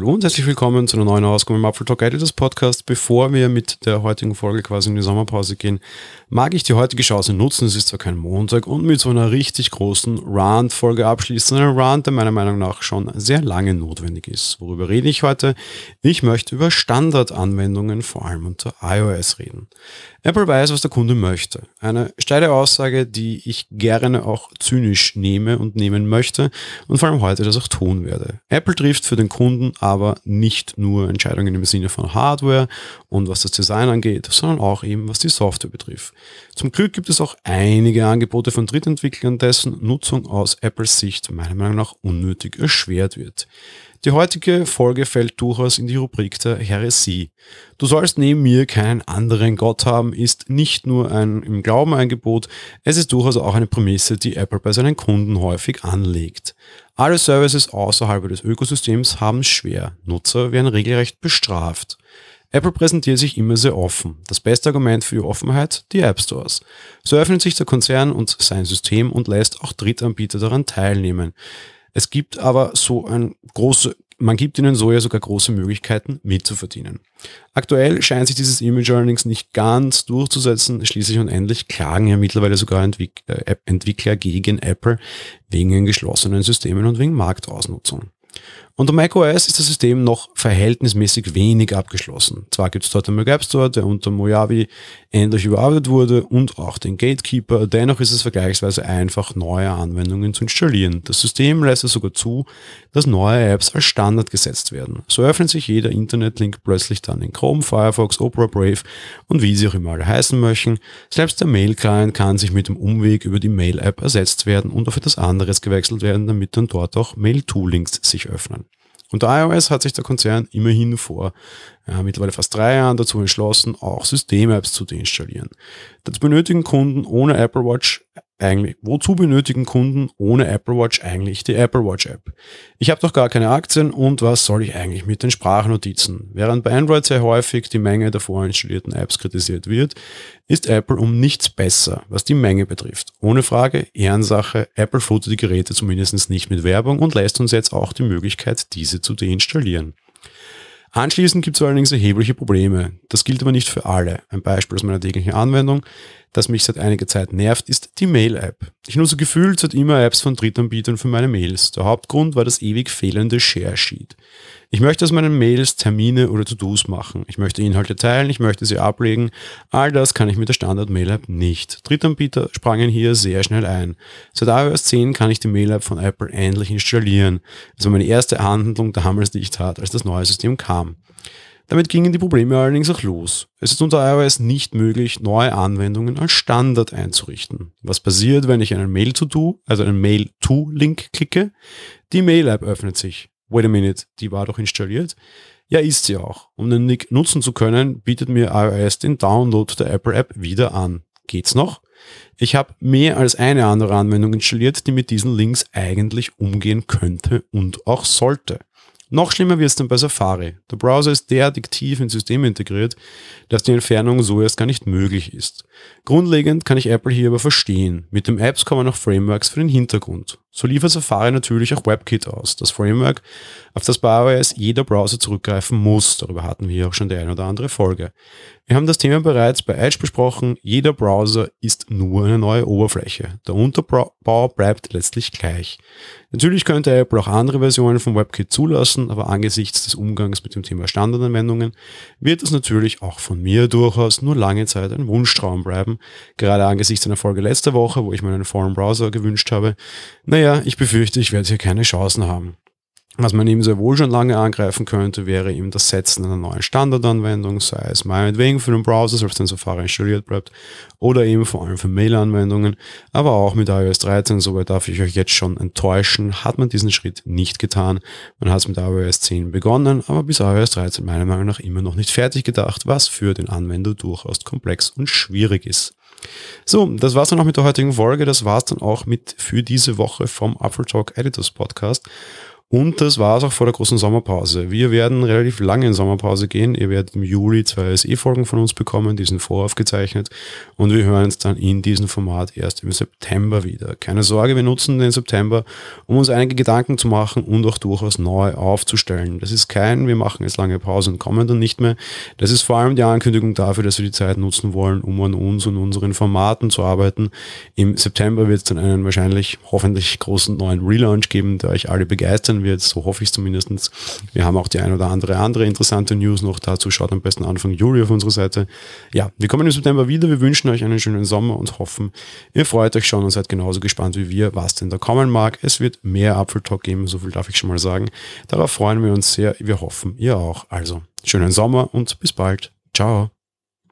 Hallo und herzlich willkommen zu einer neuen Ausgabe im Apple Talk Editors Podcast. Bevor wir mit der heutigen Folge quasi in die Sommerpause gehen, mag ich die heutige Chance nutzen. Es ist zwar kein Montag und mit so einer richtig großen Rant-Folge abschließen. Ein Rant, der meiner Meinung nach schon sehr lange notwendig ist. Worüber rede ich heute? Ich möchte über Standardanwendungen, vor allem unter iOS reden. Apple weiß, was der Kunde möchte. Eine steile Aussage, die ich gerne auch zynisch nehme und nehmen möchte und vor allem heute das auch tun werde. Apple trifft für den Kunden aber nicht nur Entscheidungen im Sinne von Hardware und was das Design angeht, sondern auch eben was die Software betrifft. Zum Glück gibt es auch einige Angebote von Drittentwicklern, dessen Nutzung aus Apples Sicht meiner Meinung nach unnötig erschwert wird. Die heutige Folge fällt durchaus in die Rubrik der Heresie. Du sollst neben mir keinen anderen Gott haben, ist nicht nur ein im Glauben Angebot, es ist durchaus auch eine Prämisse, die Apple bei seinen Kunden häufig anlegt. Alle Services außerhalb des Ökosystems haben schwer. Nutzer werden regelrecht bestraft. Apple präsentiert sich immer sehr offen. Das beste Argument für die Offenheit, die App Stores. So öffnet sich der Konzern und sein System und lässt auch Drittanbieter daran teilnehmen. Es gibt aber so ein große, man gibt ihnen so ja sogar große Möglichkeiten mitzuverdienen. Aktuell scheint sich dieses Image allerdings nicht ganz durchzusetzen. Schließlich und endlich klagen ja mittlerweile sogar Entwick äh, Entwickler gegen Apple wegen geschlossenen Systemen und wegen Marktausnutzung. Unter macOS ist das System noch verhältnismäßig wenig abgeschlossen. Zwar gibt es dort den Mac Store, der unter Mojave endlich überarbeitet wurde und auch den Gatekeeper, dennoch ist es vergleichsweise einfach, neue Anwendungen zu installieren. Das System lässt es sogar zu, dass neue Apps als Standard gesetzt werden. So öffnet sich jeder Internetlink plötzlich dann in Chrome, Firefox, Opera Brave und wie sie auch immer alle heißen möchten. Selbst der Mail-Client kann sich mit dem Umweg über die Mail-App ersetzt werden und auf etwas anderes gewechselt werden, damit dann dort auch Mail-To-Links sich öffnen. Unter iOS hat sich der Konzern immerhin vor ja, mittlerweile fast drei Jahren dazu entschlossen, auch System-Apps zu deinstallieren. Dazu benötigen Kunden ohne Apple Watch eigentlich, wozu benötigen Kunden ohne Apple Watch eigentlich die Apple Watch App? Ich habe doch gar keine Aktien und was soll ich eigentlich mit den Sprachnotizen? Während bei Android sehr häufig die Menge der vorinstallierten Apps kritisiert wird, ist Apple um nichts besser, was die Menge betrifft. Ohne Frage, Ehrensache, Apple futtert die Geräte zumindest nicht mit Werbung und lässt uns jetzt auch die Möglichkeit, diese zu deinstallieren. Anschließend gibt es allerdings erhebliche Probleme. Das gilt aber nicht für alle. Ein Beispiel aus meiner täglichen Anwendung das mich seit einiger Zeit nervt, ist die Mail-App. Ich nutze gefühlt seit immer Apps von Drittanbietern für meine Mails. Der Hauptgrund war das ewig fehlende Share-Sheet. Ich möchte aus meinen Mails Termine oder To-Dos machen. Ich möchte Inhalte teilen, ich möchte sie ablegen. All das kann ich mit der Standard-Mail-App nicht. Drittanbieter sprangen hier sehr schnell ein. Seit iOS 10 kann ich die Mail-App von Apple endlich installieren. Das war meine erste Handlung damals, die ich tat, als das neue System kam. Damit gingen die Probleme allerdings auch los. Es ist unter iOS nicht möglich, neue Anwendungen als Standard einzurichten. Was passiert, wenn ich einen Mail-to-Do, also einen Mail-to-Link klicke? Die Mail-App öffnet sich. Wait a minute, die war doch installiert. Ja, ist sie auch. Um den Link nutzen zu können, bietet mir iOS den Download der Apple App wieder an. Geht's noch? Ich habe mehr als eine andere Anwendung installiert, die mit diesen Links eigentlich umgehen könnte und auch sollte. Noch schlimmer wird es dann bei Safari. Der Browser ist derartig tief ins System integriert, dass die Entfernung so erst gar nicht möglich ist. Grundlegend kann ich Apple hier aber verstehen. Mit dem Apps kommen noch Frameworks für den Hintergrund. So liefert Safari natürlich auch WebKit aus, das Framework, auf das bei iOS jeder Browser zurückgreifen muss. Darüber hatten wir auch schon die eine oder andere Folge. Wir haben das Thema bereits bei Edge besprochen. Jeder Browser ist nur eine neue Oberfläche. Der Unterbau bleibt letztlich gleich. Natürlich könnte Apple auch andere Versionen von WebKit zulassen, aber angesichts des Umgangs mit dem Thema Standardanwendungen wird es natürlich auch von mir durchaus nur lange Zeit ein Wunschtraum bleiben. Gerade angesichts einer Folge letzter Woche, wo ich mir einen Foreign Browser gewünscht habe. Naja, ich befürchte, ich werde hier keine Chancen haben. Was man eben sehr wohl schon lange angreifen könnte, wäre eben das Setzen einer neuen Standardanwendung, sei es meinetwegen für den Browser, selbst wenn Safari installiert bleibt, oder eben vor allem für Mail-Anwendungen. Aber auch mit iOS 13, soweit darf ich euch jetzt schon enttäuschen, hat man diesen Schritt nicht getan. Man hat es mit iOS 10 begonnen, aber bis iOS 13 meiner Meinung nach immer noch nicht fertig gedacht, was für den Anwender durchaus komplex und schwierig ist. So, das war's dann auch mit der heutigen Folge. Das war's dann auch mit für diese Woche vom Apple Talk Editors Podcast. Und das war es auch vor der großen Sommerpause. Wir werden relativ lange in Sommerpause gehen. Ihr werdet im Juli zwei SE-Folgen von uns bekommen, die sind voraufgezeichnet. Und wir hören uns dann in diesem Format erst im September wieder. Keine Sorge, wir nutzen den September, um uns einige Gedanken zu machen und auch durchaus neu aufzustellen. Das ist kein, wir machen jetzt lange Pause und kommen dann nicht mehr. Das ist vor allem die Ankündigung dafür, dass wir die Zeit nutzen wollen, um an uns und unseren Formaten zu arbeiten. Im September wird es dann einen wahrscheinlich, hoffentlich großen neuen Relaunch geben, der euch alle begeistern wird, so hoffe ich zumindest. Wir haben auch die ein oder andere andere interessante News noch dazu. Schaut am besten Anfang Juli auf unsere Seite. Ja, wir kommen im September wieder. Wir wünschen euch einen schönen Sommer und hoffen, ihr freut euch schon und seid genauso gespannt wie wir, was denn da kommen mag. Es wird mehr Apfeltalk geben, so viel darf ich schon mal sagen. Darauf freuen wir uns sehr. Wir hoffen, ihr auch. Also, schönen Sommer und bis bald. Ciao.